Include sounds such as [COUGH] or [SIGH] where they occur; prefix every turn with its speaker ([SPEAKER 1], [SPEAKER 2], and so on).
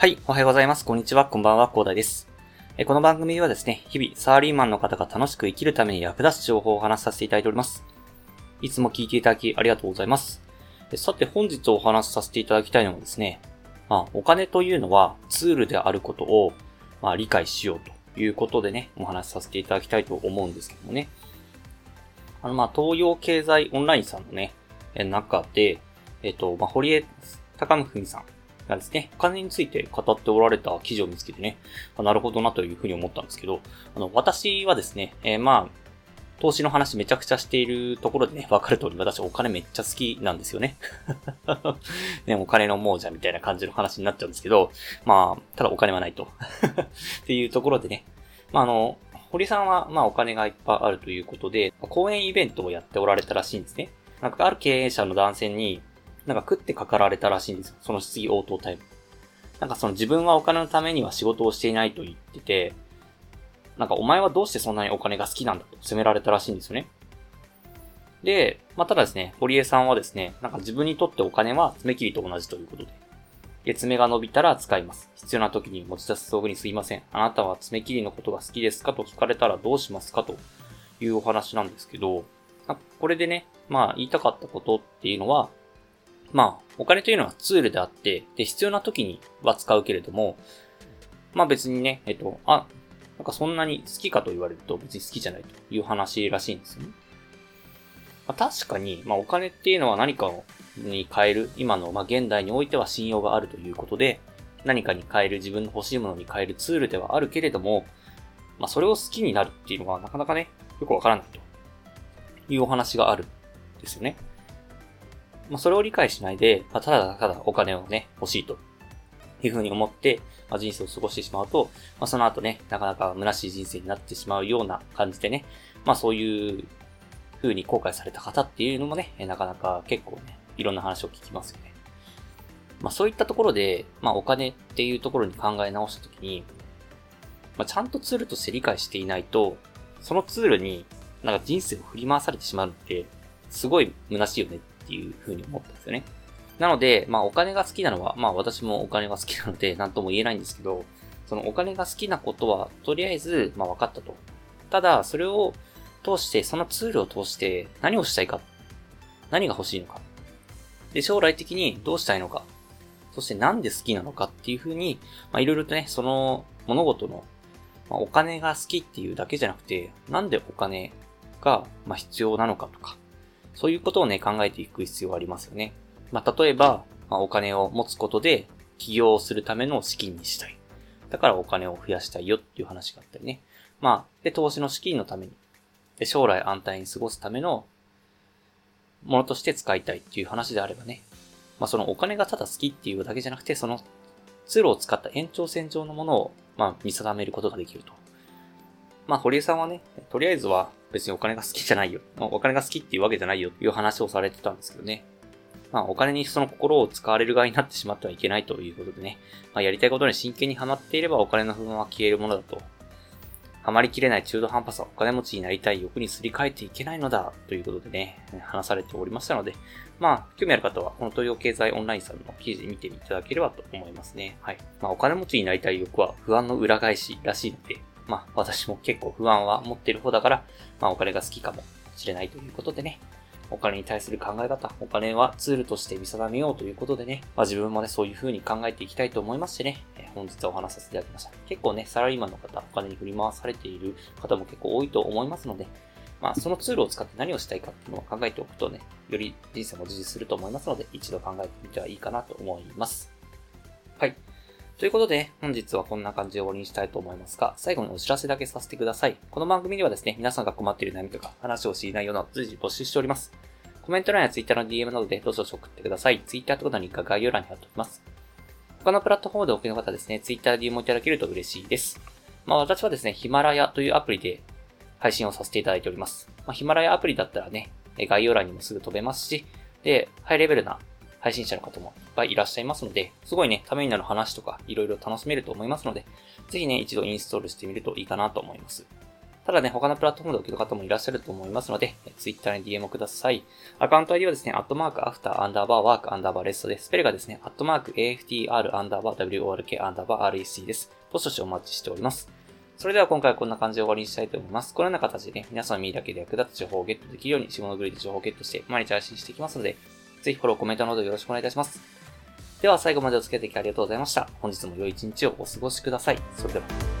[SPEAKER 1] はい、おはようございます。こんにちは、こんばんは、コーダイです。この番組ではですね、日々、サーリーマンの方が楽しく生きるために役立つ情報をお話しさせていただいております。いつも聞いていただきありがとうございます。さて、本日お話しさせていただきたいのはですね、まあ、お金というのはツールであることを、まあ、理解しようということでね、お話しさせていただきたいと思うんですけどもね。あの、まあ、東洋経済オンラインさんのね、中で、えっと、まあ、堀江貴文さんがですね、お金について語っておられた記事を見つけてね、なるほどなというふうに思ったんですけど、あの、私はですね、えー、まあ、投資の話めちゃくちゃしているところでね、わかる通り私お金めっちゃ好きなんですよね。[LAUGHS] ね、お金の亡者みたいな感じの話になっちゃうんですけど、まあ、ただお金はないと。[LAUGHS] っていうところでね、まあ、あの、堀さんは、まあ、お金がいっぱいあるということで、講演イベントをやっておられたらしいんですね。なんか、ある経営者の男性に、なんか食ってかかられたらしいんですよ。その質疑応答タイム。なんかその自分はお金のためには仕事をしていないと言ってて、なんかお前はどうしてそんなにお金が好きなんだと責められたらしいんですよね。で、まあ、ただですね、堀江さんはですね、なんか自分にとってお金は爪切りと同じということで。で、爪が伸びたら使います。必要な時に持ち出す道具にすいません。あなたは爪切りのことが好きですかと聞かれたらどうしますかというお話なんですけど、これでね、まあ言いたかったことっていうのは、まあ、お金というのはツールであって、で、必要な時には使うけれども、まあ別にね、えっと、あ、なんかそんなに好きかと言われると別に好きじゃないという話らしいんですよね。まあ、確かに、まあお金っていうのは何かに変える、今の、まあ現代においては信用があるということで、何かに変える、自分の欲しいものに変えるツールではあるけれども、まあそれを好きになるっていうのはなかなかね、よくわからないというお話があるんですよね。まあ、それを理解しないで、まあ、ただただお金をね、欲しいというふうに思って、まあ、人生を過ごしてしまうと、まあ、その後ね、なかなか虚しい人生になってしまうような感じでね、まあそういう風に後悔された方っていうのもね、なかなか結構ね、いろんな話を聞きますよね。まあそういったところで、まあお金っていうところに考え直したときに、まあちゃんとツールとして理解していないと、そのツールになんか人生を振り回されてしまうって、すごい虚しいよねっていうふうに思ったんですよね。なので、まあお金が好きなのは、まあ私もお金が好きなので [LAUGHS] 何とも言えないんですけど、そのお金が好きなことは、とりあえず、まあ分かったと。ただ、それを通して、そのツールを通して何をしたいか。何が欲しいのか。で、将来的にどうしたいのか。そしてなんで好きなのかっていうふうに、まあいろいろとね、その物事の、まあ、お金が好きっていうだけじゃなくて、なんでお金が、まあ、必要なのかとか、そういうことをね、考えていく必要がありますよね。まあ、例えば、まあ、お金を持つことで起業するための資金にしたい。だからお金を増やしたいよっていう話があったりね。まあ、で、投資の資金のために、で、将来安泰に過ごすためのものとして使いたいっていう話であればね。まあ、そのお金がただ好きっていうだけじゃなくて、そのツールを使った延長線上のものを、まあ、見定めることができると。まあ、堀江さんはね、とりあえずは別にお金が好きじゃないよ。お金が好きっていうわけじゃないよっていう話をされてたんですけどね。まあ、お金にその心を使われる側になってしまってはいけないということでね。まあ、やりたいことに真剣にハマっていればお金の不満は消えるものだと。ハマりきれない中途半端さ、お金持ちになりたい欲にすり替えていけないのだ、ということでね、話されておりましたので、まあ、興味ある方は、この東洋経済オンラインさんの記事見ていただければと思いますね。はい。まあ、お金持ちになりたい欲は不安の裏返しらしいので、まあ私も結構不安は持ってる方だから、まあお金が好きかもしれないということでね、お金に対する考え方、お金はツールとして見定めようということでね、まあ自分もね、そういう風に考えていきたいと思いますしね、え本日はお話しさせていただきました。結構ね、サラリーマンの方、お金に振り回されている方も結構多いと思いますので、まあそのツールを使って何をしたいかっていうのを考えておくとね、より人生も充実すると思いますので、一度考えてみてはいいかなと思います。はい。ということで、本日はこんな感じで終わりにしたいと思いますが、最後にお知らせだけさせてください。この番組ではですね、皆さんが困っている悩みとか、話を知りないような随時募集しております。コメント欄や Twitter の DM などでどしどし送ってください。Twitter とかのリンクは概要欄に貼っておきます。他のプラットフォームでお聞きの方ですね、Twitter で DM をいただけると嬉しいです。まあ私はですね、ヒマラヤというアプリで配信をさせていただいております。まあ、ヒマラヤアプリだったらね、概要欄にもすぐ飛べますし、で、ハイレベルな配信者の方もいっぱいいらっしゃいますので、すごいね、ためになる話とか、いろいろ楽しめると思いますので、ぜひね、一度インストールしてみるといいかなと思います。ただね、他のプラットフォームでお聞きの方もいらっしゃると思いますので、Twitter に DM をください。アカウント ID はですね、アットマークアフターアンダーバーワークアンダーバーレストで、スペルがですね、アットマーク AFTR アンダーバー WORK アンダーバー REC です。ポストしお待ちしております。それでは今回はこんな感じで終わりにしたいと思います。このような形でね、皆さんの耳だけで役立つ情報をゲットできるように、下のグリで情報をゲットして毎日配信していきますので、ぜひフォロー、コメントなどよろしくお願いいたします。では最後までお付き合いできありがとうございました。本日も良い一日をお過ごしください。それでは。